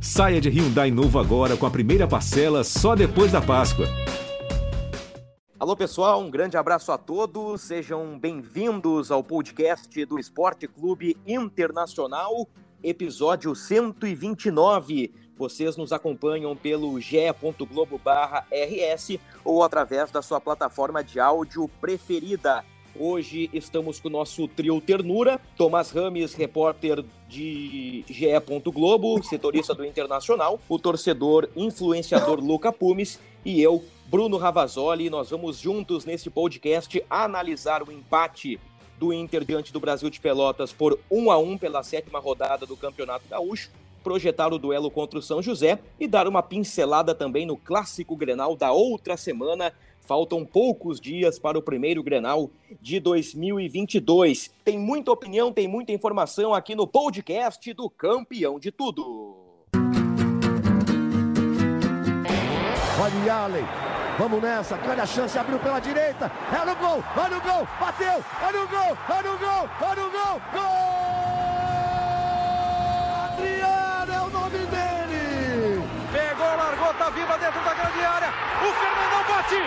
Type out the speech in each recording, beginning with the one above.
Saia de Hyundai novo agora com a primeira parcela só depois da Páscoa. Alô pessoal, um grande abraço a todos. Sejam bem-vindos ao podcast do Esporte Clube Internacional, episódio 129. Vocês nos acompanham pelo ge.globo/rs ou através da sua plataforma de áudio preferida. Hoje estamos com o nosso trio Ternura, Tomás Rames, repórter de GE. Globo, setorista do Internacional, o torcedor influenciador Luca Pumes e eu, Bruno Ravazoli. Nós vamos juntos nesse podcast analisar o empate do Inter diante do Brasil de Pelotas por 1 a 1 pela sétima rodada do Campeonato Gaúcho, projetar o duelo contra o São José e dar uma pincelada também no clássico Grenal da outra semana Faltam poucos dias para o primeiro Grenal de 2022. Tem muita opinião, tem muita informação aqui no podcast do Campeão de Tudo. Olha Allen, vamos nessa, grande a chance, abriu pela direita, é no gol, olha o gol, bateu, olha o gol, olha o gol, olha o gol, gol! Adriano dentro da grande área, o Fernandão bate,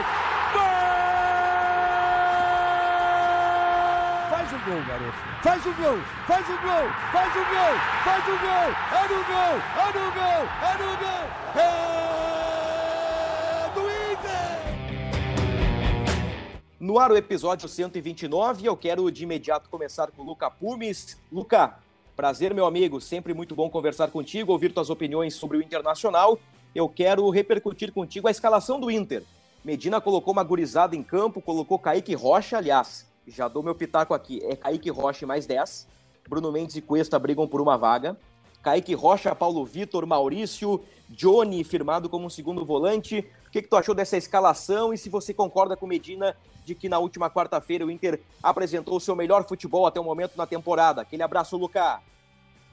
Faz o gol, garoto. Faz o gol, faz o gol, faz o gol, faz o gol. É no gol, é no gol, é no gol. É do Inter. No ar o episódio 129, eu quero de imediato começar com o Luca Pumes. Luca, prazer meu amigo, sempre muito bom conversar contigo, ouvir tuas opiniões sobre o Internacional. Eu quero repercutir contigo a escalação do Inter. Medina colocou uma gurizada em campo, colocou Kaique Rocha, aliás, já dou meu pitaco aqui, é Kaique Rocha mais 10. Bruno Mendes e Cuesta brigam por uma vaga. Kaique Rocha, Paulo Vitor, Maurício, Johnny firmado como segundo volante. O que, que tu achou dessa escalação e se você concorda com Medina de que na última quarta-feira o Inter apresentou o seu melhor futebol até o momento na temporada? Aquele abraço, Lucas.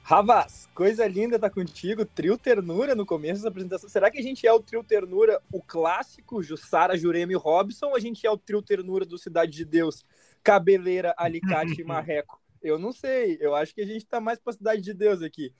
Ravaz, coisa linda tá contigo. Trio Ternura no começo da apresentação. Será que a gente é o Trio Ternura, o clássico, Jussara, Jurema e Robson, ou a gente é o Trio Ternura do Cidade de Deus, Cabeleira, Alicate e Marreco? Eu não sei. Eu acho que a gente tá mais pra Cidade de Deus aqui.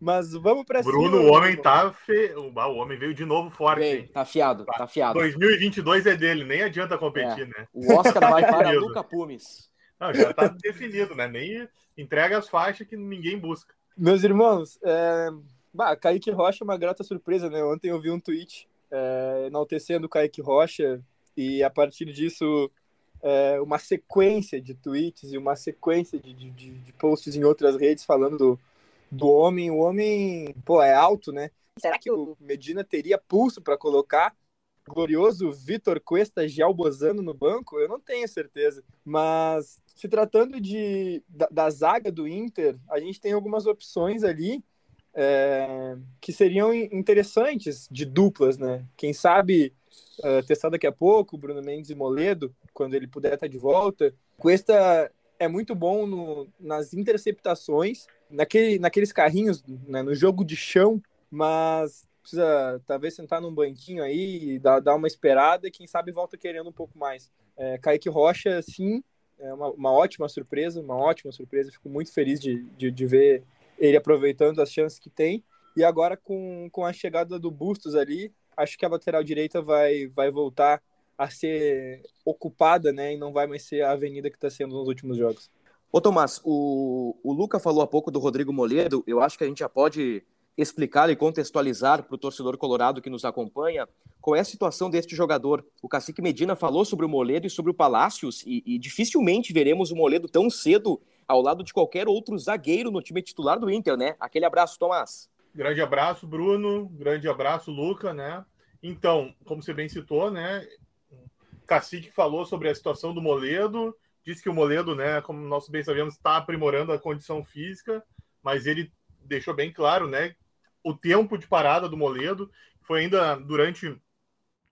Mas vamos pra Bruno, cima. Bruno, o homem tá. Fe... O homem veio de novo forte. Vem, tá fiado, tá fiado. 2022 é dele, nem adianta competir, é. né? O Oscar vai para Luca Pumes. Não, já tá definido, né? Nem entrega as faixas que ninguém busca. Meus irmãos, é... bah, Kaique Rocha é uma grata surpresa, né? Ontem eu vi um tweet é, enaltecendo o Kaique Rocha e a partir disso é, uma sequência de tweets e uma sequência de, de, de, posts em outras redes falando do, do homem. O homem, pô, é alto, né? Será que o Medina teria pulso para colocar glorioso Vitor Cuesta Gialbozano no banco? Eu não tenho certeza. Mas se tratando de, da, da, zaga do Inter, a gente tem algumas opções ali é, que seriam interessantes de duplas, né? Quem sabe uh, testar daqui a pouco, Bruno Mendes e Moledo, quando ele puder estar de volta. Cuesta é muito bom no, nas interceptações, naquele, naqueles carrinhos, né, no jogo de chão, mas precisa talvez sentar num banquinho aí, dar, dar uma esperada e quem sabe volta querendo um pouco mais. É, Kaique Rocha, sim, é uma, uma, ótima surpresa, uma ótima surpresa. Fico muito feliz de, de, de, ver ele aproveitando as chances que tem. E agora, com, com a chegada do Bustos ali, acho que a lateral direita vai, vai voltar a ser ocupada, né? E não vai mais ser a avenida que está sendo nos últimos jogos. Ô, Tomás, o, o Luca falou há pouco do Rodrigo Moledo. Eu acho que a gente já pode explicar e contextualizar para o torcedor colorado que nos acompanha qual é a situação deste jogador. O Cacique Medina falou sobre o Moledo e sobre o Palácios e, e, dificilmente veremos o Moledo tão cedo ao lado de qualquer outro zagueiro no time titular do Inter, né? Aquele abraço, Tomás. Grande abraço, Bruno. Grande abraço, Luca, né? Então, como você bem citou, né? O Cacique falou sobre a situação do Moledo, disse que o Moledo, né, como nós bem sabemos, está aprimorando a condição física, mas ele deixou bem claro, né, o tempo de parada do Moledo, foi ainda durante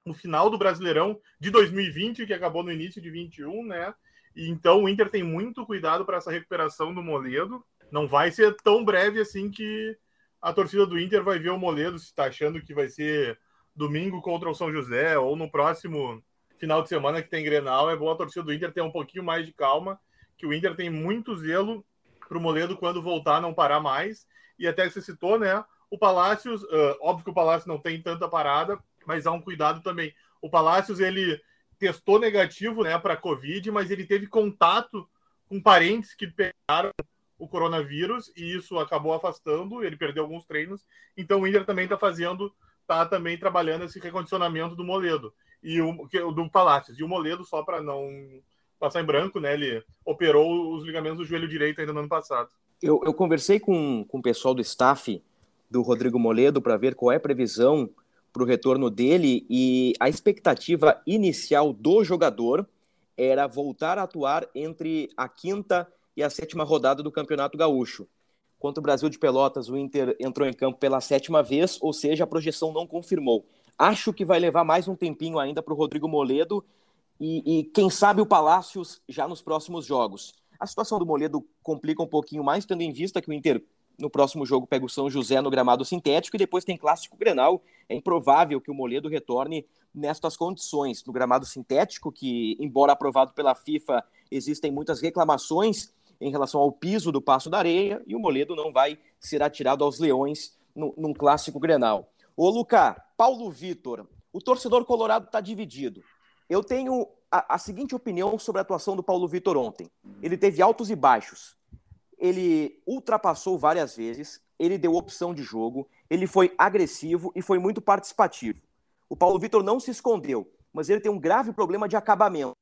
o final do Brasileirão de 2020, que acabou no início de 21, né? Então o Inter tem muito cuidado para essa recuperação do Moledo. Não vai ser tão breve assim que a torcida do Inter vai ver o Moledo se está achando que vai ser domingo contra o São José ou no próximo final de semana que tem Grenal. É bom a torcida do Inter ter um pouquinho mais de calma, que o Inter tem muito zelo para o Moledo quando voltar não parar mais. E até que você citou, né? O Palácios, uh, óbvio que o Palácio não tem tanta parada, mas há um cuidado também. O Palácios, ele testou negativo né, para Covid, mas ele teve contato com parentes que pegaram o coronavírus e isso acabou afastando, ele perdeu alguns treinos. Então o Inter também está fazendo, está também trabalhando esse recondicionamento do Moledo e o do Palácios. E o Moledo, só para não passar em branco, né? Ele operou os ligamentos do joelho direito ainda no ano passado. Eu, eu conversei com, com o pessoal do staff do Rodrigo Moledo para ver qual é a previsão para o retorno dele e a expectativa inicial do jogador era voltar a atuar entre a quinta e a sétima rodada do Campeonato Gaúcho. Contra o Brasil de Pelotas, o Inter entrou em campo pela sétima vez, ou seja, a projeção não confirmou. Acho que vai levar mais um tempinho ainda para o Rodrigo Moledo e, e, quem sabe o Palácios já nos próximos jogos. A situação do Moledo complica um pouquinho mais, tendo em vista que o Inter no próximo jogo pega o São José no gramado sintético e depois tem clássico Grenal. É improvável que o Moledo retorne nestas condições. No gramado sintético, que, embora aprovado pela FIFA, existem muitas reclamações em relação ao piso do Passo da Areia e o Moledo não vai ser atirado aos leões no, num clássico Grenal. Ô, Luca, Paulo Vitor, o torcedor colorado está dividido. Eu tenho a, a seguinte opinião sobre a atuação do Paulo Vitor ontem. Ele teve altos e baixos ele ultrapassou várias vezes, ele deu opção de jogo, ele foi agressivo e foi muito participativo. O Paulo Vitor não se escondeu, mas ele tem um grave problema de acabamento.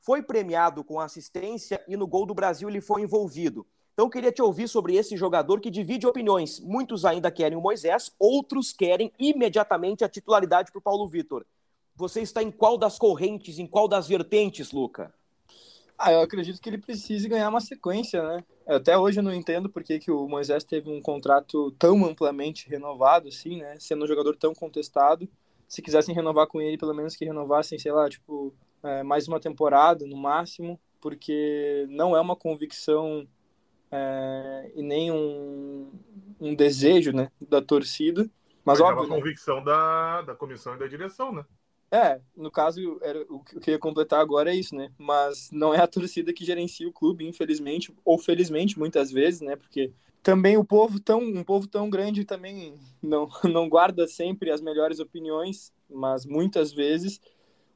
Foi premiado com assistência e no gol do Brasil ele foi envolvido. Então, queria te ouvir sobre esse jogador que divide opiniões. Muitos ainda querem o Moisés, outros querem imediatamente a titularidade para o Paulo Vitor. Você está em qual das correntes, em qual das vertentes, Luca? Ah, eu acredito que ele precise ganhar uma sequência, né? Até hoje eu não entendo por que, que o Moisés teve um contrato tão amplamente renovado, assim, né? Sendo um jogador tão contestado. Se quisessem renovar com ele, pelo menos que renovassem, sei lá, tipo, é, mais uma temporada no máximo, porque não é uma convicção é, e nem um, um desejo, né, da torcida. Mas, Mas óbvio, é uma né? convicção da, da comissão e da direção, né? É, no caso, era, o que eu ia completar agora é isso, né? Mas não é a torcida que gerencia o clube, infelizmente, ou felizmente, muitas vezes, né? Porque também o povo tão, um povo tão grande também não, não guarda sempre as melhores opiniões, mas muitas vezes,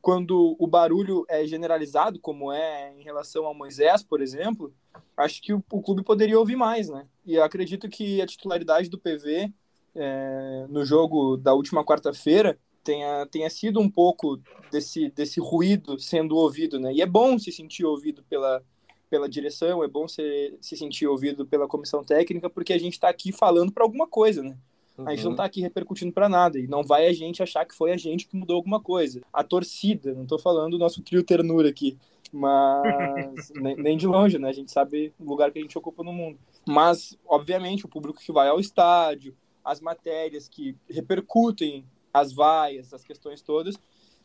quando o barulho é generalizado, como é em relação ao Moisés, por exemplo, acho que o, o clube poderia ouvir mais, né? E acredito que a titularidade do PV é, no jogo da última quarta-feira tenha, tenha sido um pouco desse, desse ruído sendo ouvido, né? E é bom se sentir ouvido pela, pela direção, é bom se, se sentir ouvido pela comissão técnica, porque a gente está aqui falando para alguma coisa, né? Uhum. A gente não está aqui repercutindo para nada, e não vai a gente achar que foi a gente que mudou alguma coisa. A torcida, não estou falando do nosso trio ternura aqui, mas nem, nem, de longe, né? A gente sabe o lugar que a gente ocupa no mundo. Mas, obviamente, o público que vai ao estádio, as matérias que repercutem as vaias, as questões todas.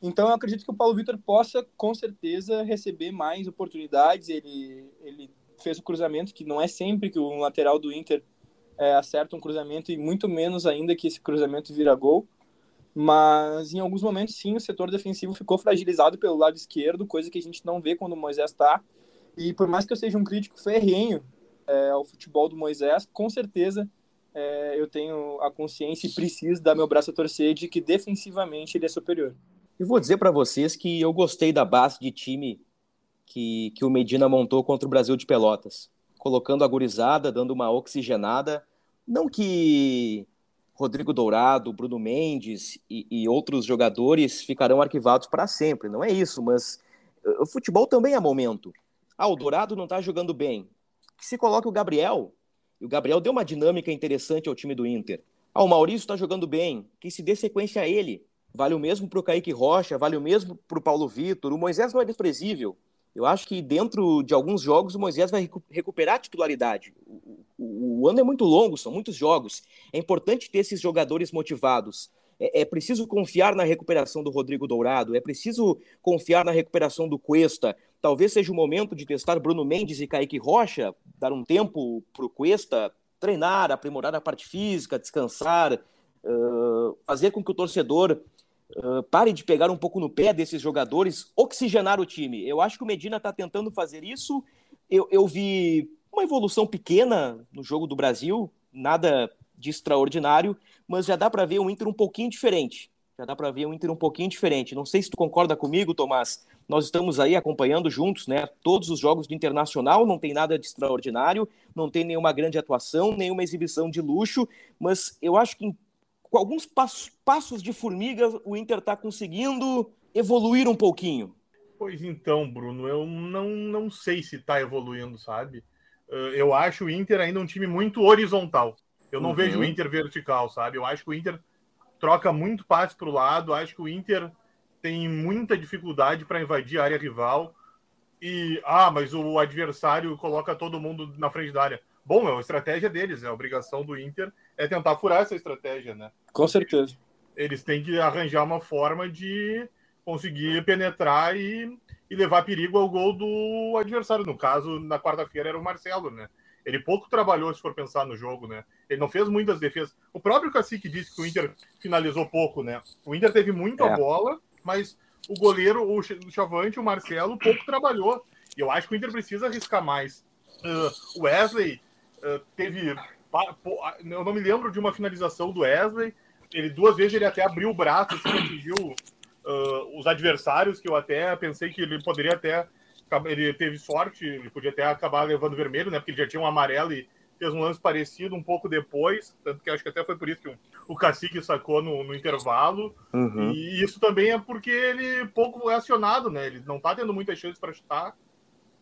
Então eu acredito que o Paulo Vitor possa com certeza receber mais oportunidades. Ele, ele fez o cruzamento, que não é sempre que o lateral do Inter é, acerta um cruzamento, e muito menos ainda que esse cruzamento vira gol. Mas em alguns momentos, sim, o setor defensivo ficou fragilizado pelo lado esquerdo, coisa que a gente não vê quando o Moisés está. E por mais que eu seja um crítico ferrenho é, ao futebol do Moisés, com certeza é, eu tenho a consciência e preciso dar meu braço a torcer de que defensivamente ele é superior. E vou dizer para vocês que eu gostei da base de time que, que o Medina montou contra o Brasil de Pelotas, colocando a gurizada, dando uma oxigenada. Não que Rodrigo Dourado, Bruno Mendes e, e outros jogadores ficarão arquivados para sempre, não é isso, mas eh, o futebol também é momento. Ah, o Dourado não está jogando bem. Que se coloque o Gabriel, e o Gabriel deu uma dinâmica interessante ao time do Inter. Ah, o Maurício está jogando bem, que se dê sequência a ele. Vale o mesmo para o Kaique Rocha, vale o mesmo para o Paulo Vitor. O Moisés não é desprezível. Eu acho que dentro de alguns jogos o Moisés vai recuperar a titularidade. O, o, o ano é muito longo, são muitos jogos. É importante ter esses jogadores motivados. É, é, preciso confiar na recuperação do Rodrigo Dourado, é preciso confiar na recuperação do Cuesta. Talvez seja o momento de testar Bruno Mendes e Kaique Rocha, dar um tempo para o Cuesta treinar, aprimorar a parte física, descansar, uh, fazer com que o torcedor uh, pare de pegar um pouco no pé desses jogadores, oxigenar o time. Eu acho que o Medina está tentando fazer isso. Eu, eu vi uma evolução pequena no jogo do Brasil, nada de extraordinário, mas já dá para ver um Inter um pouquinho diferente. Já dá para ver um Inter um pouquinho diferente. Não sei se tu concorda comigo, Tomás. Nós estamos aí acompanhando juntos, né? Todos os jogos do Internacional, não tem nada de extraordinário, não tem nenhuma grande atuação, nenhuma exibição de luxo, mas eu acho que com alguns passos, passos de formiga o Inter está conseguindo evoluir um pouquinho. Pois então, Bruno, eu não, não sei se está evoluindo, sabe? Eu acho o Inter ainda um time muito horizontal. Eu não uhum. vejo o Inter vertical, sabe? Eu acho que o Inter troca muito passe para o lado. Acho que o Inter tem muita dificuldade para invadir a área rival. E, ah, mas o adversário coloca todo mundo na frente da área. Bom, é a estratégia deles, é a obrigação do Inter é tentar furar essa estratégia, né? Com certeza. Eles têm que arranjar uma forma de conseguir penetrar e, e levar perigo ao gol do adversário. No caso, na quarta-feira era o Marcelo, né? Ele pouco trabalhou, se for pensar no jogo, né? Ele não fez muitas defesas. O próprio Cacique disse que o Inter finalizou pouco, né? O Inter teve muito é. bola, mas o goleiro, o Chavante, o Marcelo, pouco trabalhou. E eu acho que o Inter precisa arriscar mais. Uh, o Wesley uh, teve. Eu não me lembro de uma finalização do Wesley. Ele duas vezes ele até abriu o braço, assim, atingiu uh, os adversários, que eu até pensei que ele poderia até ele teve sorte, ele podia até acabar levando vermelho, né? Porque ele já tinha um amarelo e fez um lance parecido um pouco depois, tanto que acho que até foi por isso que o, o Cacique sacou no, no intervalo. Uhum. E isso também é porque ele pouco é acionado, né? Ele não tá tendo muitas chances para chutar.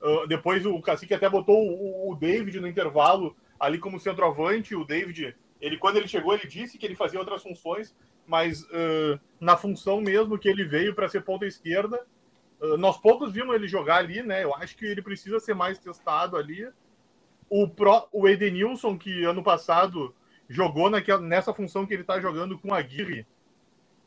Uh, depois o Cacique até botou o, o, David no intervalo ali como centroavante. O David, ele quando ele chegou, ele disse que ele fazia outras funções, mas uh, na função mesmo que ele veio para ser ponta esquerda, ah, nós poucos vimos ele jogar ali, né? Eu acho que ele precisa ser mais testado ali. O, Pro, o Edenilson, que ano passado jogou naquela, nessa função que ele está jogando com a Aguirre,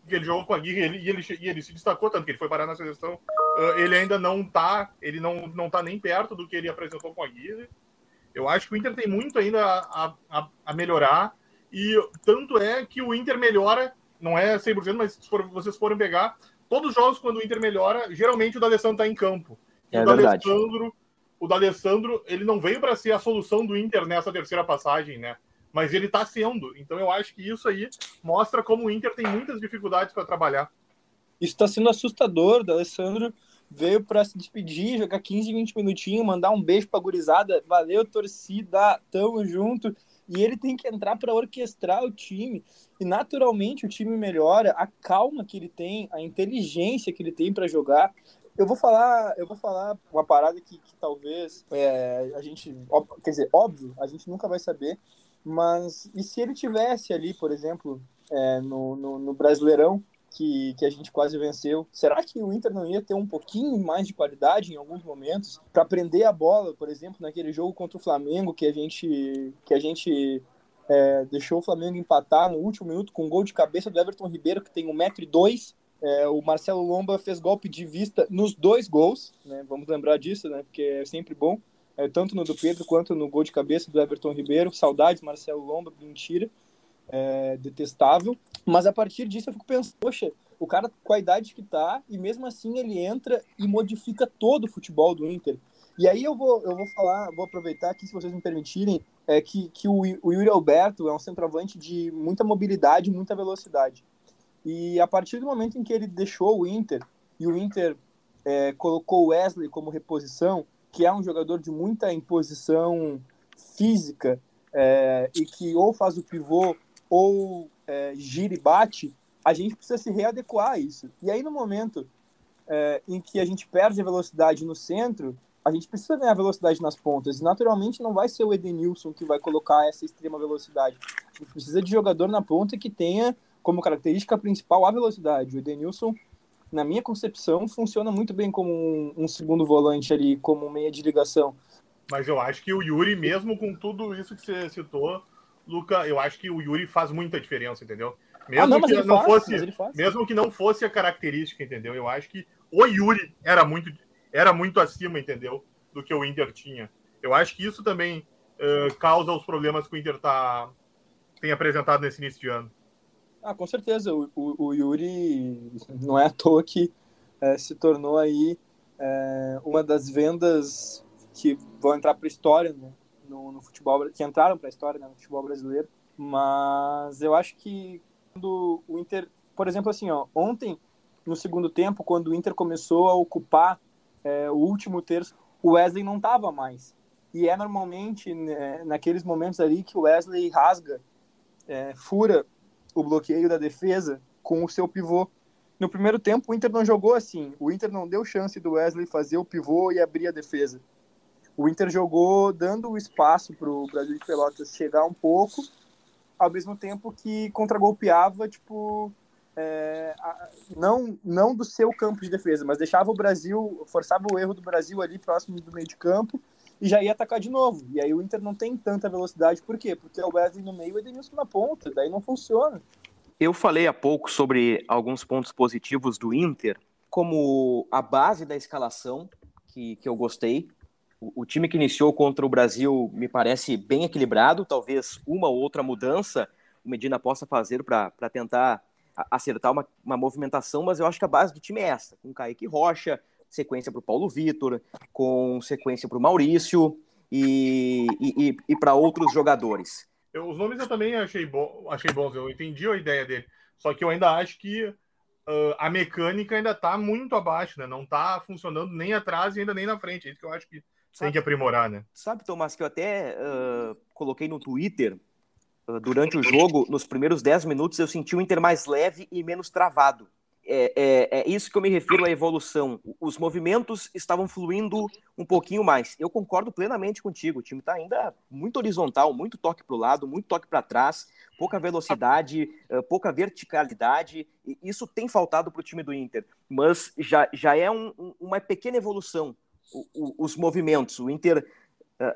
que ele jogou com a Aguirre ele, e, ele, e ele se destacou tanto que ele foi parar na seleção. Uh, ele ainda não está, ele não, não tá nem perto do que ele apresentou com a Aguirre. Eu acho que o Inter tem muito ainda a, a, a melhorar. E tanto é que o Inter melhora, não é 100%, mas se for, vocês forem pegar, todos os jogos, quando o Inter melhora, geralmente o D'Alessandro está em campo. É o D'Alessandro, o D'Alessandro, ele não veio para ser a solução do Inter nessa terceira passagem, né? Mas ele está sendo. Então eu acho que isso aí mostra como o Inter tem muitas dificuldades para trabalhar. Isso está sendo assustador. O D'Alessandro veio para se despedir, jogar 15, 20 minutinhos, mandar um beijo para gurizada. Valeu, torcida, tamo junto e ele tem que entrar para orquestrar o time. E naturalmente o time melhora, a calma que ele tem, a inteligência que ele tem para jogar. Eu vou falar, eu vou falar uma parada que, que talvez é, a gente, quer dizer, óbvio, a gente nunca vai saber, mas e se ele tivesse ali, por exemplo, é, no, no, no Brasileirão, que, que a gente quase venceu. Será que o Inter não ia ter um pouquinho mais de qualidade em alguns momentos para prender a bola, por exemplo, naquele jogo contra o Flamengo que a gente que a gente é, deixou o Flamengo empatar no último minuto com um gol de cabeça do Everton Ribeiro que tem 1,2m. É, o Marcelo Lomba fez golpe de vista nos dois gols, né? Vamos lembrar disso, né? Porque é sempre bom. É, tanto no do Pedro quanto no gol de cabeça do Everton Ribeiro. Saudades, Marcelo Lomba, mentira é, detestável. Mas a partir disso eu fico pensando, poxa, o cara com a idade que tá, e mesmo assim ele entra e modifica todo o futebol do Inter. E aí eu vou, eu vou falar, vou aproveitar aqui, se vocês me permitirem, é que, que o, o Yuri Alberto é um centroavante de muita mobilidade, muita velocidade. E a partir do momento em que ele deixou o Inter, e o Inter é, colocou o Wesley como reposição, que é um jogador de muita imposição física, é, e que ou faz o pivô ou é, gira e bate, a gente precisa se readequar a isso. E aí, no momento é, em que a gente perde a velocidade no centro, a gente precisa ganhar velocidade nas pontas. E, naturalmente, não vai ser o Edenilson que vai colocar essa extrema velocidade. A gente precisa de jogador na ponta que tenha como característica principal a velocidade. O Edenilson, na minha concepção, funciona muito bem como um, um segundo volante ali, como meia de ligação. Mas eu acho que o Yuri, mesmo com tudo isso que você citou, Luca, eu acho que o Yuri faz muita diferença, entendeu? Mesmo ah, não, que não faz, fosse, mesmo que não fosse a característica, entendeu? Eu acho que o Yuri era muito, era muito acima, entendeu? Do que o Inter tinha. Eu acho que isso também uh, causa os problemas que o Inter tá, tem apresentado nesse início de ano. Ah, com certeza. O, o, o Yuri não é à toa que é, se tornou aí é, uma das vendas que vão entrar para a história, né? no, no futebol, que entraram para a história né, no futebol brasileiro. Mas eu acho que quando o Inter, por exemplo, assim, ó, ontem no segundo tempo, quando o Inter começou a ocupar é, o último terço, o Wesley não estava mais. E é normalmente né, naqueles momentos ali que o Wesley rasga, é, fura o bloqueio da defesa com o seu pivô. No primeiro tempo, o Inter não jogou assim. O Inter não deu chance do Wesley fazer o pivô e abrir a defesa. O Inter jogou dando o espaço para o Brasil de Pelotas chegar um pouco, ao mesmo tempo que contragolpeava, tipo, é, não, não do seu campo de defesa, mas deixava o Brasil, forçava o erro do Brasil ali próximo do meio de campo e já ia atacar de novo. E aí o Inter não tem tanta velocidade, por quê? Porque é o Wesley no meio e o Edenilson na ponta, daí não funciona. Eu falei há pouco sobre alguns pontos positivos do Inter, como a base da escalação, que, que eu gostei. O, o time que iniciou contra o Brasil me parece bem equilibrado, talvez uma ou outra mudança o Medina possa fazer para tentar acertar uma, uma movimentação, mas eu acho que a base do time é essa, com Kaique Rocha, sequência para o Paulo Vitor, com sequência para o Maurício e, e, e para outros jogadores. Eu, os nomes eu também achei, bo achei bons, eu entendi a ideia dele. Só que eu ainda acho que uh, a mecânica ainda está muito abaixo, né? Não está funcionando nem atrás e ainda nem na frente. É isso que eu acho que sabe, tem que aprimorar, né? Sabe, Tomás, que eu até uh, coloquei no Twitter uh, durante o jogo, nos primeiros 10 minutos, eu senti o Inter mais leve e menos travado é, é, é, isso que eu me refiro à evolução. Os movimentos estavam fluindo um pouquinho mais. Eu concordo plenamente contigo. O time está ainda muito horizontal, muito toque para o lado, muito toque para trás, pouca velocidade, pouca verticalidade. Isso tem faltado para o time do Inter. Mas já, já é um, uma pequena evolução. O, o, os movimentos. O Inter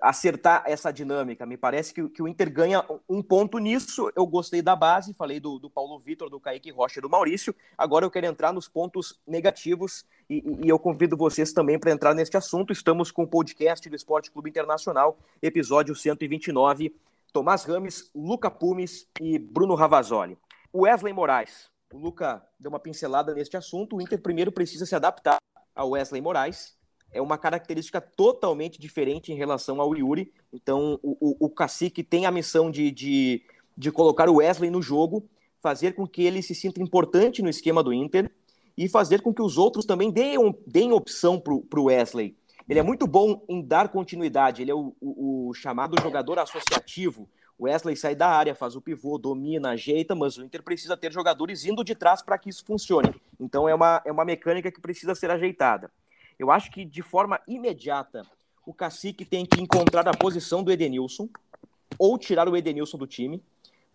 acertar essa dinâmica. Me parece que, que, o Inter ganha um ponto nisso. Eu gostei da base, falei do, do Paulo Vitor, do Kaique Rocha e do Maurício. Agora eu quero entrar nos pontos negativos e, e eu convido vocês também para entrar neste assunto. Estamos com o podcast do Esporte Clube Internacional, episódio 129. Tomás Rames, Luca Pumes e Bruno Ravazoli. Wesley Moraes. O Luca deu uma pincelada neste assunto. O Inter primeiro precisa se adaptar ao Wesley Moraes é uma característica totalmente diferente em relação ao Yuri. Então, o, o, o Cacique tem a missão de, de, de colocar o Wesley no jogo, fazer com que ele se sinta importante no esquema do Inter e fazer com que os outros também deem, deem opção para o Wesley. Ele é muito bom em dar continuidade, ele é o, o, o chamado jogador associativo. O Wesley sai da área, faz o pivô, domina, ajeita, mas o Inter precisa ter jogadores indo de trás para que isso funcione. Então é uma, é uma mecânica que precisa ser ajeitada. Eu acho que de forma imediata o Cacique tem que encontrar a posição do Edenilson ou tirar o Edenilson do time,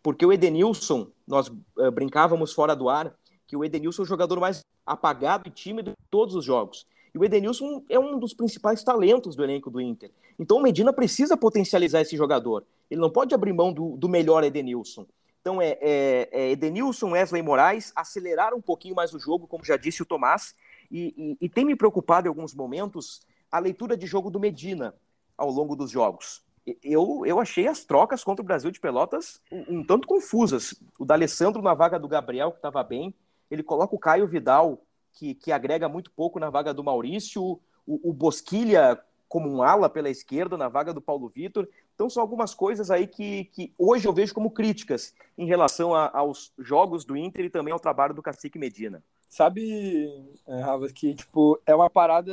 porque o Edenilson, nós uh, brincávamos fora do ar, que o Edenilson é o jogador mais apagado e tímido de todos os jogos. E o Edenilson é um dos principais talentos do elenco do Inter. Então o Medina precisa potencializar esse jogador. Ele não pode abrir mão do, do melhor Edenilson. Então é, é, é Edenilson, Wesley Moraes, acelerar um pouquinho mais o jogo, como já disse o Tomás, e, e, e tem me preocupado em alguns momentos a leitura de jogo do Medina ao longo dos jogos. Eu, eu achei as trocas contra o Brasil de Pelotas um, um tanto confusas. O D'Alessandro na vaga do Gabriel, que estava bem, ele coloca o Caio Vidal, que, que agrega muito pouco na vaga do Maurício, o, o Bosquilha como um ala pela esquerda na vaga do Paulo Vitor. Então são algumas coisas aí que, que hoje eu vejo como críticas em relação a, aos jogos do Inter e também ao trabalho do Cacique Medina. Sabe, é, Rafa, que tipo, é uma parada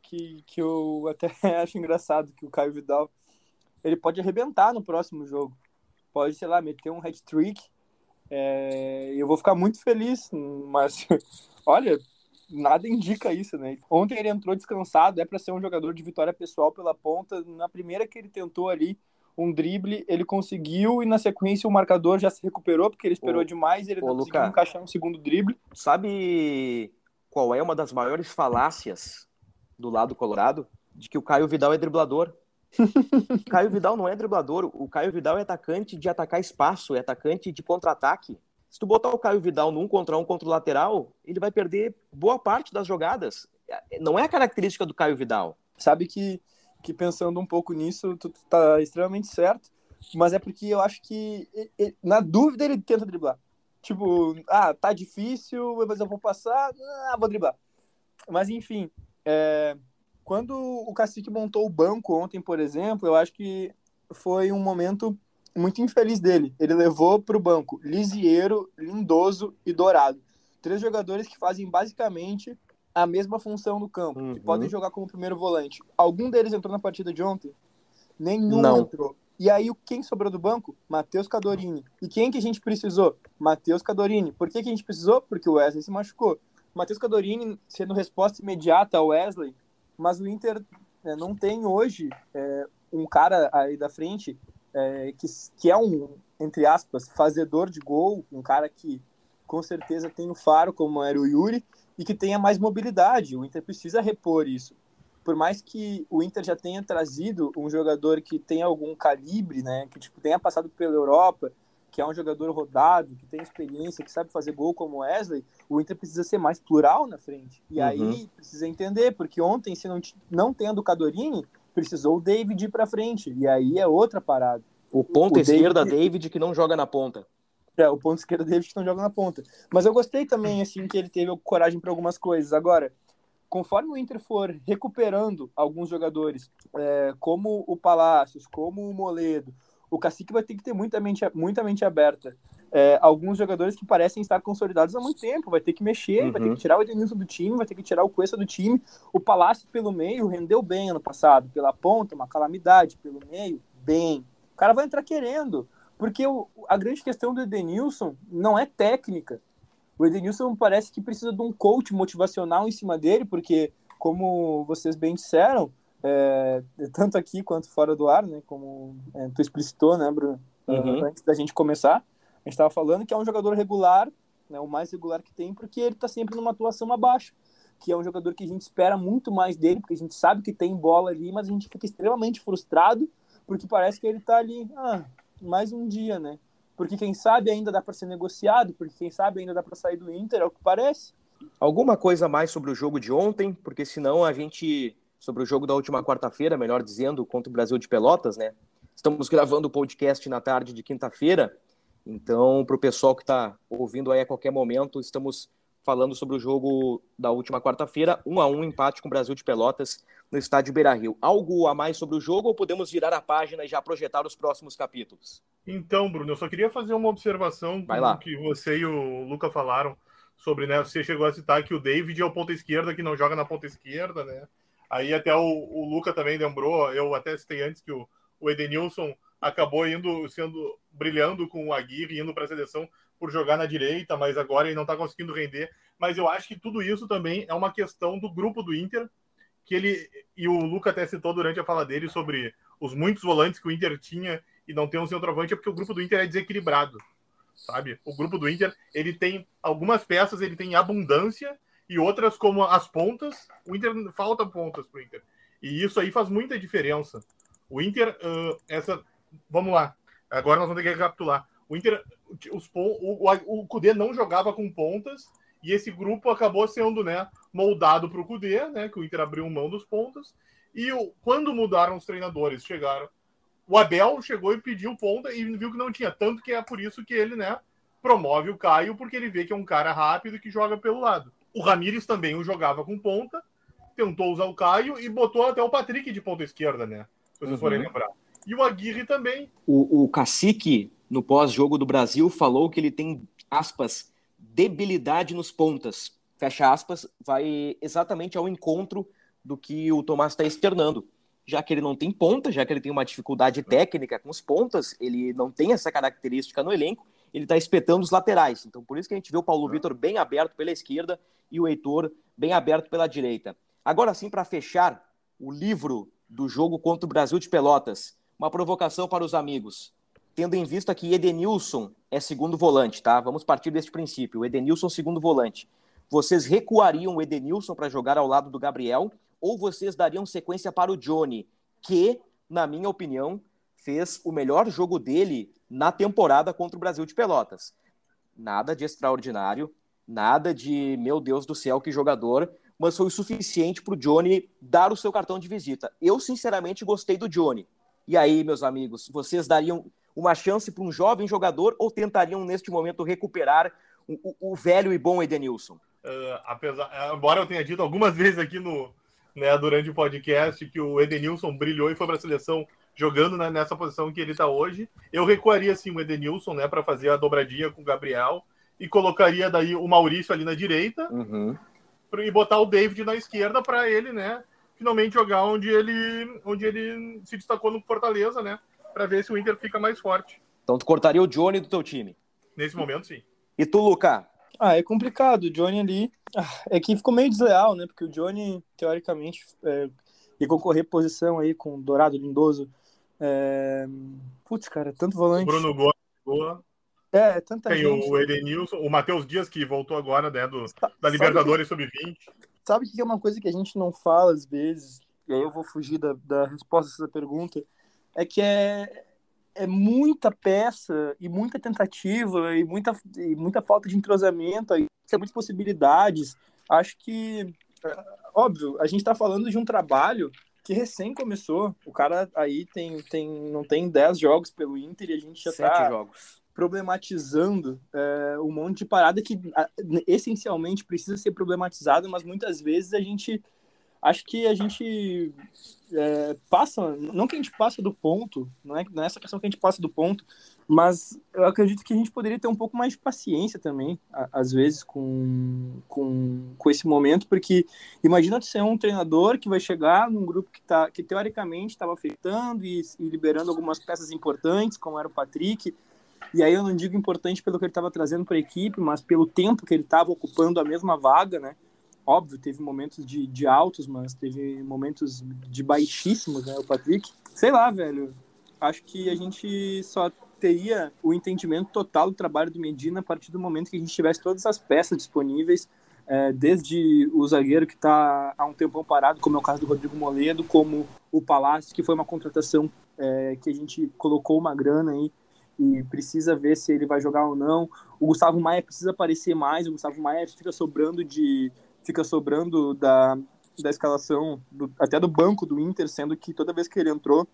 que, que eu até acho engraçado, que o Caio Vidal ele pode arrebentar no próximo jogo. Pode, sei lá, meter um hat-trick. É, eu vou ficar muito feliz, mas olha, nada indica isso, né? Ontem ele entrou descansado, é para ser um jogador de vitória pessoal pela ponta. Na primeira que ele tentou ali, um drible, ele conseguiu e na sequência o marcador já se recuperou porque ele esperou ô, demais, ele ô, não conseguiu encaixar um segundo drible. Sabe qual é uma das maiores falácias do lado colorado? De que o Caio Vidal é driblador. Caio Vidal não é driblador, o Caio Vidal é atacante de atacar espaço, é atacante de contra-ataque. Se tu botar o Caio Vidal num contra um contra o lateral, ele vai perder boa parte das jogadas. Não é a característica do Caio Vidal. Sabe que que pensando um pouco nisso, tu, tá extremamente certo, mas é porque eu acho que ele, na dúvida ele tenta driblar. Tipo, ah, tá difícil, mas eu vou passar, ah, vou driblar. Mas enfim, é, quando o Cacique montou o banco ontem, por exemplo, eu acho que foi um momento muito infeliz dele. Ele levou para o banco Lisieiro, Lindoso e Dourado. Três jogadores que fazem basicamente a mesma função no campo, uhum. que podem jogar como primeiro volante. Algum deles entrou na partida de ontem? Nenhum Não. entrou. E aí, quem sobrou do banco? Matheus Cadorini. E quem que a gente precisou? Matheus Cadorini. Por que, que a gente precisou? Porque o Wesley se machucou. Matheus Cadorini sendo resposta imediata ao Wesley, mas o Inter é, não tem hoje é, um cara aí da frente é, que, que é um, entre aspas, fazedor de gol, um cara que com certeza tem o faro, como era o Yuri, e que tenha mais mobilidade. O Inter precisa repor isso. Por mais que o Inter já tenha trazido um jogador que tenha algum calibre, né, que tipo, tenha passado pela Europa, que é um jogador rodado, que tem experiência, que sabe fazer gol como Wesley, o Inter precisa ser mais plural na frente. E uhum. aí precisa entender, porque ontem, se não, não tendo o Cadorini, precisou o David ir para frente. E aí é outra parada. O ponta o esquerda, David... David, que não joga na ponta. É, o ponto esquerdo David não joga na ponta. Mas eu gostei também, assim, que ele teve coragem para algumas coisas. Agora, conforme o Inter for recuperando alguns jogadores, é, como o Palácios, como o Moledo, o Cacique vai ter que ter muita mente, muita mente aberta. É, alguns jogadores que parecem estar consolidados há muito tempo, vai ter que mexer, uhum. vai ter que tirar o Edenilson do time, vai ter que tirar o Cuesta do time. O Palácio pelo meio rendeu bem ano passado, pela ponta, uma calamidade, pelo meio, bem. O cara vai entrar querendo. Porque o, a grande questão do Edenilson não é técnica. O Edenilson parece que precisa de um coach motivacional em cima dele, porque, como vocês bem disseram, é, tanto aqui quanto fora do ar, né, como é, tu explicitou, né, Bruno, uhum. antes da gente começar, a gente estava falando que é um jogador regular, né, o mais regular que tem, porque ele está sempre numa atuação abaixo, que é um jogador que a gente espera muito mais dele, porque a gente sabe que tem bola ali, mas a gente fica extremamente frustrado, porque parece que ele está ali, ah, mais um dia, né? Porque quem sabe ainda dá para ser negociado, porque quem sabe ainda dá para sair do Inter, é o que parece. Alguma coisa mais sobre o jogo de ontem? Porque senão a gente. Sobre o jogo da última quarta-feira, melhor dizendo, contra o Brasil de Pelotas, né? Estamos gravando o podcast na tarde de quinta-feira. Então, para o pessoal que está ouvindo aí a qualquer momento, estamos falando sobre o jogo da última quarta-feira, um a um empate com o Brasil de Pelotas no estádio Beira-Rio. Algo a mais sobre o jogo ou podemos virar a página e já projetar os próximos capítulos? Então, Bruno, eu só queria fazer uma observação Vai lá. que você e o Luca falaram sobre, né, você chegou a citar que o David é o ponta esquerda que não joga na ponta esquerda, né? Aí até o, o Luca também lembrou, eu até citei antes que o, o Edenilson acabou indo sendo brilhando com o Aguirre indo para a seleção por jogar na direita, mas agora ele não está conseguindo render. Mas eu acho que tudo isso também é uma questão do grupo do Inter, que ele e o Luca até citou durante a fala dele sobre os muitos volantes que o Inter tinha e não tem um centroavante é porque o grupo do Inter é desequilibrado, sabe? O grupo do Inter, ele tem algumas peças, ele tem abundância e outras como as pontas, o Inter falta pontas pro Inter. E isso aí faz muita diferença. O Inter, uh, essa, vamos lá. Agora nós vamos ter que recapitular. O Inter, os, o, o, o Cudê não jogava com pontas e esse grupo acabou sendo, né, moldado para o Cudê, né, que o Inter abriu mão dos pontas. E o, quando mudaram os treinadores, chegaram. O Abel chegou e pediu ponta e viu que não tinha. Tanto que é por isso que ele, né, promove o Caio, porque ele vê que é um cara rápido que joga pelo lado. O Ramires também o jogava com ponta, tentou usar o Caio e botou até o Patrick de ponta esquerda, né? Se vocês uhum. forem lembrar. E o Aguirre também. O, o Cacique, no pós-jogo do Brasil, falou que ele tem, aspas, debilidade nos pontas. Fecha aspas, vai exatamente ao encontro do que o Tomás está externando. Já que ele não tem ponta, já que ele tem uma dificuldade técnica com os pontas, ele não tem essa característica no elenco, ele está espetando os laterais. Então, por isso que a gente vê o Paulo Vitor bem aberto pela esquerda e o Heitor bem aberto pela direita. Agora sim, para fechar o livro do jogo contra o Brasil de Pelotas, uma provocação para os amigos tendo em vista que Edenilson é segundo volante, tá? Vamos partir deste princípio. Edenilson segundo volante. Vocês recuariam o Edenilson para jogar ao lado do Gabriel ou vocês dariam sequência para o Johnny, que, na minha opinião, fez o melhor jogo dele na temporada contra o Brasil de Pelotas. Nada de extraordinário, nada de meu Deus do céu, que jogador, mas foi o suficiente para o Johnny dar o seu cartão de visita. Eu, sinceramente, gostei do Johnny. E aí, meus amigos, vocês dariam uma chance para um jovem jogador ou tentariam, neste momento, recuperar o, o, o velho e bom Edenilson? Uh, apesar, embora eu tenha dito algumas vezes aqui no, né, durante o podcast que o Edenilson brilhou e foi para a seleção jogando né, nessa posição que ele está hoje. Eu recuaria assim o Edenilson, né, para fazer a dobradinha com o Gabriel e colocaria daí o Maurício ali na direita Uhum. e botar o David na esquerda para ele, né, finalmente jogar onde ele onde ele se destacou no Fortaleza, né, para ver se o Inter fica mais forte. Então tu cortaria o Johnny do teu time. Nesse momento, sim. E tu, Luca? Ah, é complicado. O Johnny ali. ah, É que ficou meio desleal, né? Porque o Johnny, teoricamente, é, ia concorrer posição aí com o Dourado Lindoso. É... Putz, cara, tanto O volante. Bruno Gomes chegou, É, tanta tem gente. o Edenilson, o Matheus Dias que voltou agora, né, do, da sabe Libertadores sub-20. Sabe que é uma coisa que a gente não fala às vezes, e aí eu vou fugir da, da resposta a essa pergunta, é que é, é muita peça e muita tentativa e muita, e muita falta de entrosamento, aí muitas possibilidades. Acho que, é, óbvio, a gente está falando de um trabalho que recém começou. O cara aí tem, tem, não tem 10 jogos pelo Inter e a gente já está problematizando é, um monte de parada que essencialmente precisa ser problematizado, mas muitas vezes a gente acho que a gente é, passa, não que a gente passa do ponto, não é, não é essa questão que a gente passa do ponto, mas eu acredito que a gente poderia ter um pouco mais de paciência também, a- às vezes, com, com, com esse momento, porque imagina ser um treinador que vai chegar num grupo que, tá, que teoricamente estava afetando e, e liberando algumas peças importantes, como era o Patrick, e aí eu não digo importante pelo que ele estava trazendo para a equipe, mas pelo tempo que ele estava ocupando a mesma vaga, né? Óbvio, teve momentos de, de altos, mas teve momentos de baixíssimos, né? O Patrick. Sei lá, velho. Acho que a gente só teria o entendimento total do trabalho do Medina a partir do momento que a gente tivesse todas as peças disponíveis, é, desde o zagueiro que está há um tempão parado, como é o caso do Rodrigo Moledo, como o Palácio, que foi uma contratação é, que a gente colocou uma grana aí e precisa ver se ele vai jogar ou não. O Gustavo Maia precisa aparecer mais, o Gustavo Maia fica sobrando de fica sobrando da, da escalação do, até do banco do Inter, sendo que toda vez que ele entrou,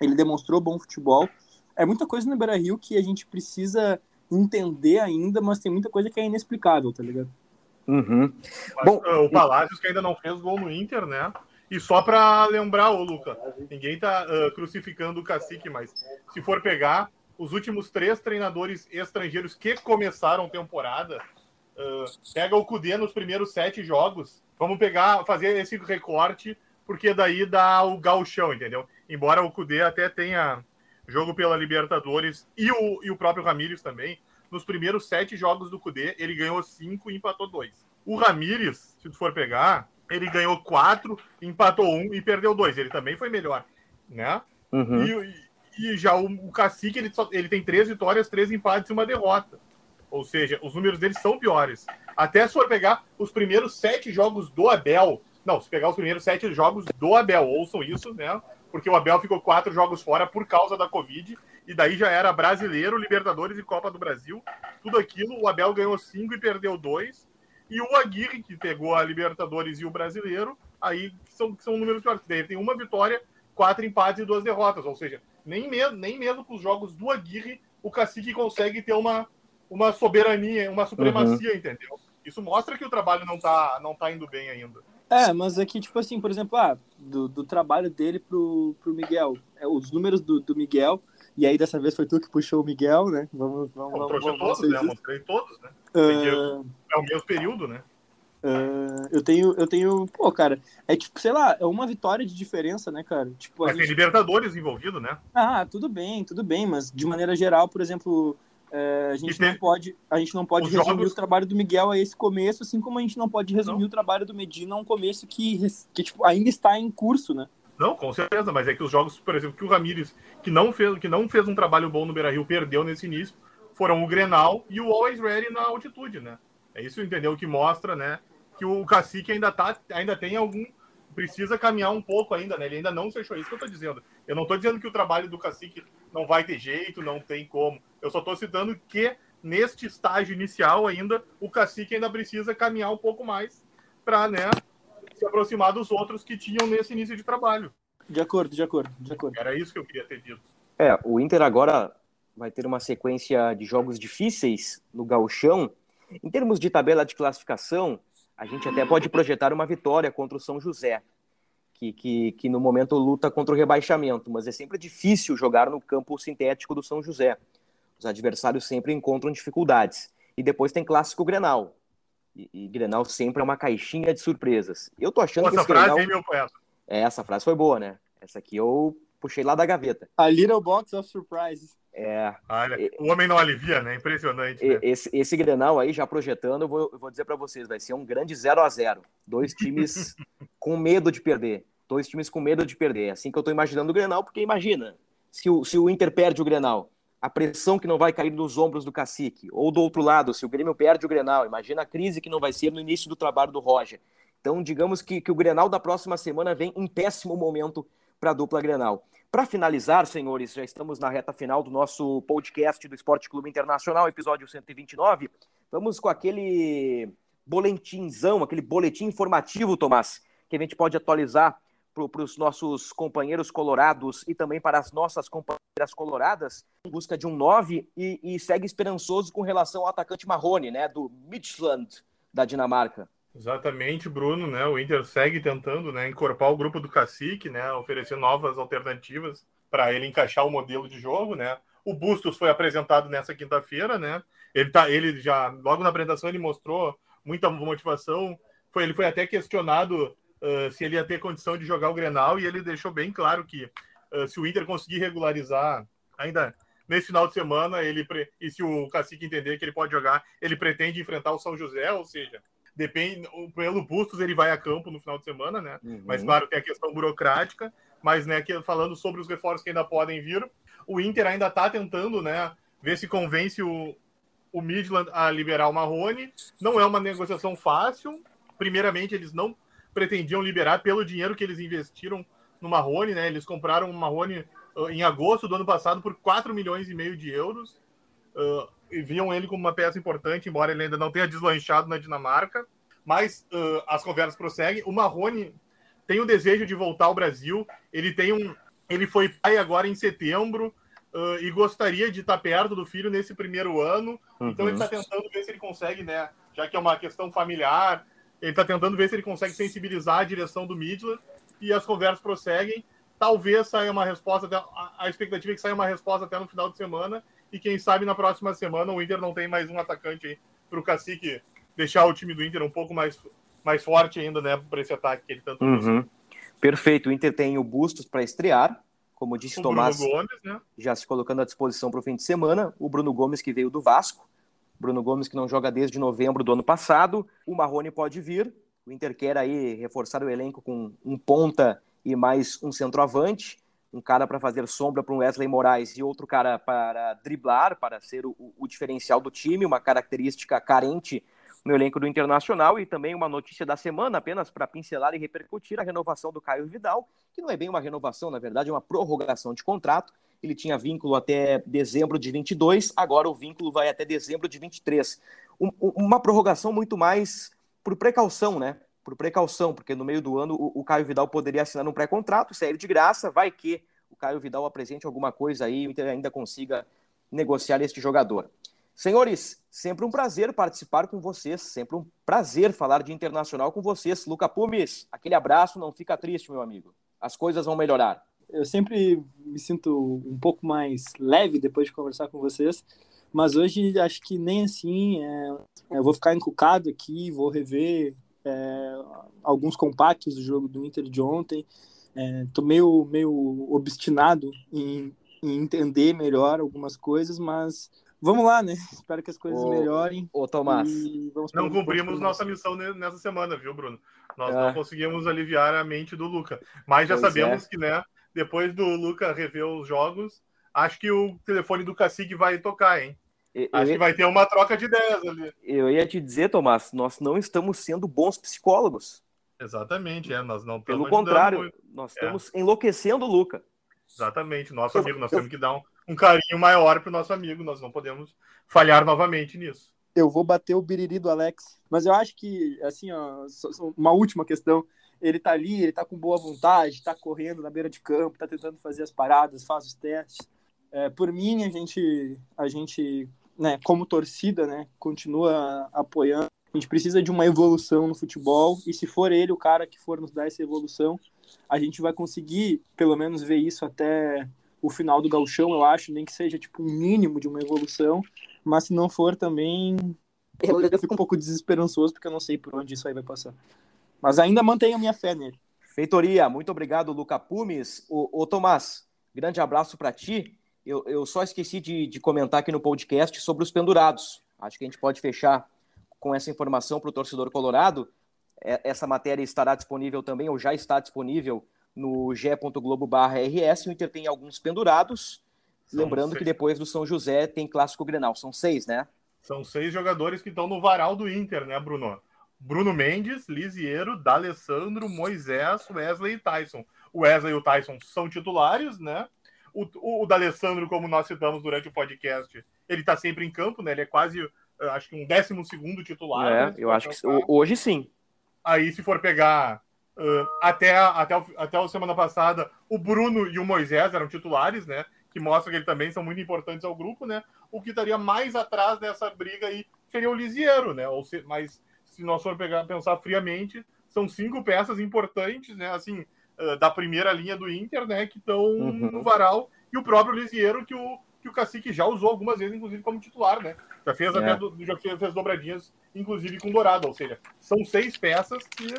ele demonstrou bom futebol. É muita coisa no Beira-Rio que a gente precisa entender ainda, mas tem muita coisa que é inexplicável, tá ligado? Uhum. Mas, Bom, uh, o Palácios que ainda não fez gol no Inter, né? E só para lembrar, ô Luca, ninguém tá uh, crucificando o cacique, mas se for pegar os últimos três treinadores estrangeiros que começaram temporada, uh, pega o Cudê nos primeiros sete jogos. Vamos pegar, fazer esse recorte, porque daí dá o gauchão, entendeu? Embora o Cudê até tenha jogo pela Libertadores e o, e o próprio Ramírez também, nos primeiros sete jogos do Cudê, ele ganhou cinco e empatou dois. O Ramírez, se tu for pegar, ele ganhou quatro, empatou um e perdeu dois. Ele também foi melhor, né? Uhum. E, e já o, o Cacique, ele, só, ele tem três vitórias, três empates e uma derrota. Ou seja, os números dele são piores. Até se for pegar os primeiros sete jogos do Abel, não, se pegar os primeiros sete jogos do Abel, ouçam isso, né? Porque o Abel ficou quatro jogos fora por causa da Covid, e daí já era brasileiro, Libertadores e Copa do Brasil. Tudo aquilo, o Abel ganhou cinco e perdeu dois. E o Aguirre, que pegou a Libertadores e o brasileiro, aí são, são números piores. Daí tem uma vitória, quatro empates e duas derrotas. Ou seja, nem mesmo, nem mesmo com os jogos do Aguirre, o Cacique consegue ter uma, uma soberania, uma supremacia, uhum. entendeu? Isso mostra que o trabalho não tá, não tá indo bem ainda. É, mas aqui, tipo assim, por exemplo, ah, do, do trabalho dele pro, pro Miguel. É, os números do, do Miguel, e aí dessa vez foi tu que puxou o Miguel, né? Vamos, vamos, Eu vamos, trouxe vamos todos, né? Mostrei todos, né? Uh, é o mesmo período, né? Uh, eu tenho, eu tenho, pô, cara, é tipo, sei lá, é uma vitória de diferença, né, cara? Tipo, mas gente... tem Libertadores envolvido, né? Ah, tudo bem, tudo bem, mas de maneira geral, por exemplo, é, a gente tem... não pode, a gente não pode Os resumir jogos... o trabalho do Miguel a esse começo, assim como a gente não pode resumir não. o trabalho do Medina a um começo que, que tipo, ainda está em curso, né? Não, com certeza, mas é que os jogos, por exemplo, que o Ramires, que não fez, que não fez um trabalho bom no Beira-Rio, perdeu nesse início, foram o Grenal e o Always Ready na altitude, né? É isso, entendeu? Que mostra, né? Que o Cacique ainda tá, ainda tem algum, precisa caminhar um pouco ainda, né? Ele ainda não fechou isso que eu tô dizendo. Eu não tô dizendo que o trabalho do Cacique não vai ter jeito, não tem como. Eu só tô citando que neste estágio inicial ainda, o Cacique ainda precisa caminhar um pouco mais para, né, se aproximar dos outros que tinham nesse início de trabalho. De acordo, de acordo, de acordo. Era isso que eu queria ter dito. É, o Inter agora vai ter uma sequência de jogos difíceis no gauchão. Em termos de tabela de classificação, a gente até pode projetar uma vitória contra o São José, que, que, que no momento luta contra o rebaixamento, mas é sempre difícil jogar no campo sintético do São José. Os adversários sempre encontram dificuldades. E depois tem clássico Grenal. E, e Grenal sempre é uma caixinha de surpresas. Eu tô achando Essa que esse frase, Grenal... hein, meu poeta? É, essa frase foi boa, né? Essa aqui eu puxei lá da gaveta. A Little Box of Surprises. É, Olha, o homem não alivia, né? Impressionante. e- Né? esse, esse Grenal aí, já projetando, eu vou, eu vou dizer para vocês, vai ser um grande 0 a 0 Dois times com medo de perder. Dois times com medo de perder. É assim que eu tô imaginando o Grenal, porque imagina, se o, se o Inter perde o Grenal, a pressão que não vai cair nos ombros do cacique. Ou do outro lado, se o Grêmio perde o Grenal, imagina a crise que não vai ser no início do trabalho do Roger. Então, digamos que, que o Grenal da próxima semana vem em péssimo momento para a dupla Grenal. Para finalizar, senhores, já estamos na reta final do nosso podcast do Esporte Clube Internacional, episódio 129. Vamos com aquele boletinzão, aquele boletim informativo, Tomás, que a gente pode atualizar para os nossos companheiros colorados e também para as nossas companheiras coloradas, em busca de um 9 e, e segue esperançoso com relação ao atacante Marrone, né, do Midtjylland, da Dinamarca. Exatamente, Bruno, né? O Inter segue tentando, né, encorpar o grupo do Cacique, né, oferecer novas alternativas para ele encaixar o modelo de jogo, né? O Bustos foi apresentado nessa quinta-feira, né? Ele tá, ele já logo na apresentação ele mostrou muita motivação. Foi, ele foi até questionado uh, se ele ia ter condição de jogar o Grenal e ele deixou bem claro que uh, se o Inter conseguir regularizar ainda nesse final de semana, ele e se o Cacique entender que ele pode jogar, ele pretende enfrentar o São José, ou seja, depende pelo Bustos ele vai a campo no final de semana, né? Uhum. Mas claro, tem a questão burocrática, mas né, que, falando sobre os reforços que ainda podem vir, o Inter ainda está tentando, né, ver se convence o, o Midland a liberar o Marrone. Não é uma negociação fácil. Primeiramente, eles não pretendiam liberar pelo dinheiro que eles investiram no Marrone, né? Eles compraram o Marrone uh, em agosto do ano passado por 4 milhões e meio de euros. Uh, e viam ele como uma peça importante, embora ele ainda não tenha deslanchado na Dinamarca. Mas uh, as conversas prosseguem. O Marrone tem o desejo de voltar ao Brasil. Ele tem um, ele foi pai agora em setembro e gostaria de estar perto do filho nesse primeiro ano. Uhum. Então ele está tentando ver se ele consegue, né? Já que é uma questão familiar, ele está tentando ver se ele consegue sensibilizar a direção do Midland e as conversas prosseguem. Talvez saia uma resposta, até, a expectativa é que saia uma resposta até no final de semana e quem sabe na próxima semana o Inter não tem mais um atacante para o Cacique deixar o time do Inter um pouco mais, mais forte ainda, né, para esse ataque que ele tanto uhum. Perfeito, o Inter tem o Bustos para estrear, como disse o Tomás, Gomes, né? já se colocando à disposição para o fim de semana. O Bruno Gomes, que veio do Vasco. Bruno Gomes, que não joga desde novembro do ano passado. O Marrone pode vir. O Inter quer aí reforçar o elenco com um ponta e mais um centroavante. Um cara para fazer sombra para um Wesley Moraes e outro cara para driblar, para ser o, o diferencial do time. Uma característica carente no elenco do Internacional e também uma notícia da semana, apenas para pincelar e repercutir a renovação do Caio Vidal, que não é bem uma renovação, na verdade, é uma prorrogação de contrato. Ele tinha vínculo até dezembro de 22, agora o vínculo vai até dezembro de 23. Um, uma prorrogação muito mais por precaução, né? Por precaução, porque no meio do ano o, o Caio Vidal poderia assinar um pré-contrato, sair de graça, vai que o Caio Vidal apresente alguma coisa aí e o Inter ainda consiga negociar este jogador. Senhores, sempre um prazer participar com vocês, sempre um prazer falar de internacional com vocês. Luca Pumes, aquele abraço, não fica triste, meu amigo. As coisas vão melhorar. Eu sempre me sinto um pouco mais leve depois de conversar com vocês, mas hoje acho que nem assim. É, eu vou ficar encucado aqui, vou rever é, alguns compactos do jogo do Inter de ontem. Estou é, meio, meio obstinado em, em entender melhor algumas coisas, mas vamos lá, né? Espero que as coisas ô, melhorem. Ô, Tomás. não cumprimos nossa missão nessa semana, viu, Bruno? Nós é. não conseguimos aliviar a mente do Luca. Mas já pois sabemos é. que, né, depois do Luca rever os jogos, acho que o telefone do Cacique vai tocar, hein? Eu acho ia... que vai ter uma troca de ideias ali. Eu ia te dizer, Tomás, nós não estamos sendo bons psicólogos. Exatamente, é. Nós não Pelo contrário, muito. nós estamos é. enlouquecendo o Luca. Exatamente, nosso amigo. Nós eu... temos que dar um, um carinho maior para o nosso amigo. Nós não podemos falhar novamente nisso. Eu vou bater o biriri do Alex. Mas eu acho que, assim, ó, uma última questão. Ele tá ali, ele tá com boa vontade, tá correndo na beira de campo, tá tentando fazer as paradas, faz os testes. É, por mim, a gente, a gente né, como torcida, né, continua apoiando. A gente precisa de uma evolução no futebol e se for ele o cara que for nos dar essa evolução, a gente vai conseguir, pelo menos, ver isso até o final do gauchão, eu acho, nem que seja tipo um mínimo de uma evolução, mas se não for também, eu, eu fico um pouco desesperançoso porque eu não sei por onde isso aí vai passar. Mas ainda mantenho a minha fé nele. Feitoria, muito obrigado, Luca Pumes. Ô, ô Tomás, grande abraço para ti. Eu, eu só esqueci de, de comentar aqui no podcast sobre os pendurados. Acho que a gente pode fechar com essa informação para o torcedor colorado. É, essa matéria estará disponível também, ou já está disponível, no ge.globo.rs. O Inter tem alguns pendurados. São Lembrando seis. que depois do São José tem clássico Grenal. São seis, né? São seis jogadores que estão no varal do Inter, né, Bruno? Bruno Mendes, Lisiero, D'Alessandro, Moisés, Wesley e Tyson. O Wesley e o Tyson são titulares, né? O, o, o D'Alessandro, como nós citamos durante o podcast, ele tá sempre em campo, né? Ele é quase, acho que um décimo segundo titular. É, né, eu acho que hoje sim. Aí, se for pegar uh, até, até, o, até a semana passada, o Bruno e o Moisés eram titulares, né? Que mostra que eles também são muito importantes ao grupo, né? O que estaria mais atrás dessa briga aí seria o Lisiero, né? Ou se, mas se nós for pegar, pensar friamente, são cinco peças importantes, né? Assim, uh, da primeira linha do Inter, né? Que estão uhum. no varal. E o próprio Lisiero, que o, que o Cacique já usou algumas vezes, inclusive como titular, né? Já fez, é. até do, já fez, dobradinhas, inclusive com Dourado. Ou seja, são seis peças que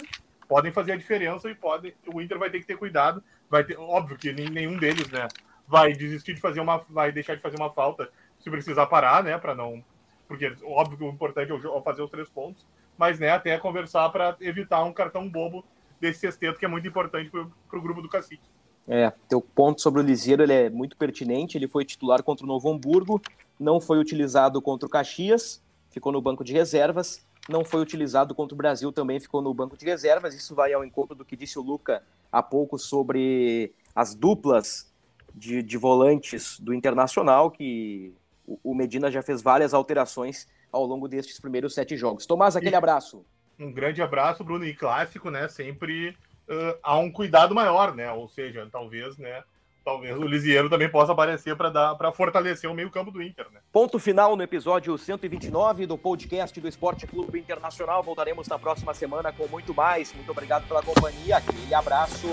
podem fazer a diferença e podem. O Inter vai ter que ter cuidado. Vai ter, óbvio que nenhum deles, né? Vai desistir de fazer uma. Vai deixar de fazer uma falta se precisar parar, né? Para não. Porque óbvio o importante é fazer os três pontos mas né, até conversar para evitar um cartão bobo desse sexteto que é muito importante para o grupo do Cacique. É, teu ponto sobre o Liseiro ele é muito pertinente. Ele foi titular contra o Novo Hamburgo, não foi utilizado contra o Caxias, ficou no banco de reservas, não foi utilizado contra o Brasil, também ficou no banco de reservas. Isso vai ao encontro do que disse o Luca há pouco sobre as duplas de, de volantes do Internacional, que o Medina já fez várias alterações ao longo destes primeiros sete jogos. Tomás, aquele e abraço. Um grande abraço, Bruno. E clássico, né? Sempre uh, há um cuidado maior, né? Ou seja, talvez, né? Talvez o Lisieiro também possa aparecer para dar para fortalecer o meio-campo do Inter, né? Ponto final no episódio 129 do podcast do Esporte Clube Internacional. Voltaremos na próxima semana com muito mais. Muito obrigado pela companhia. Aquele abraço.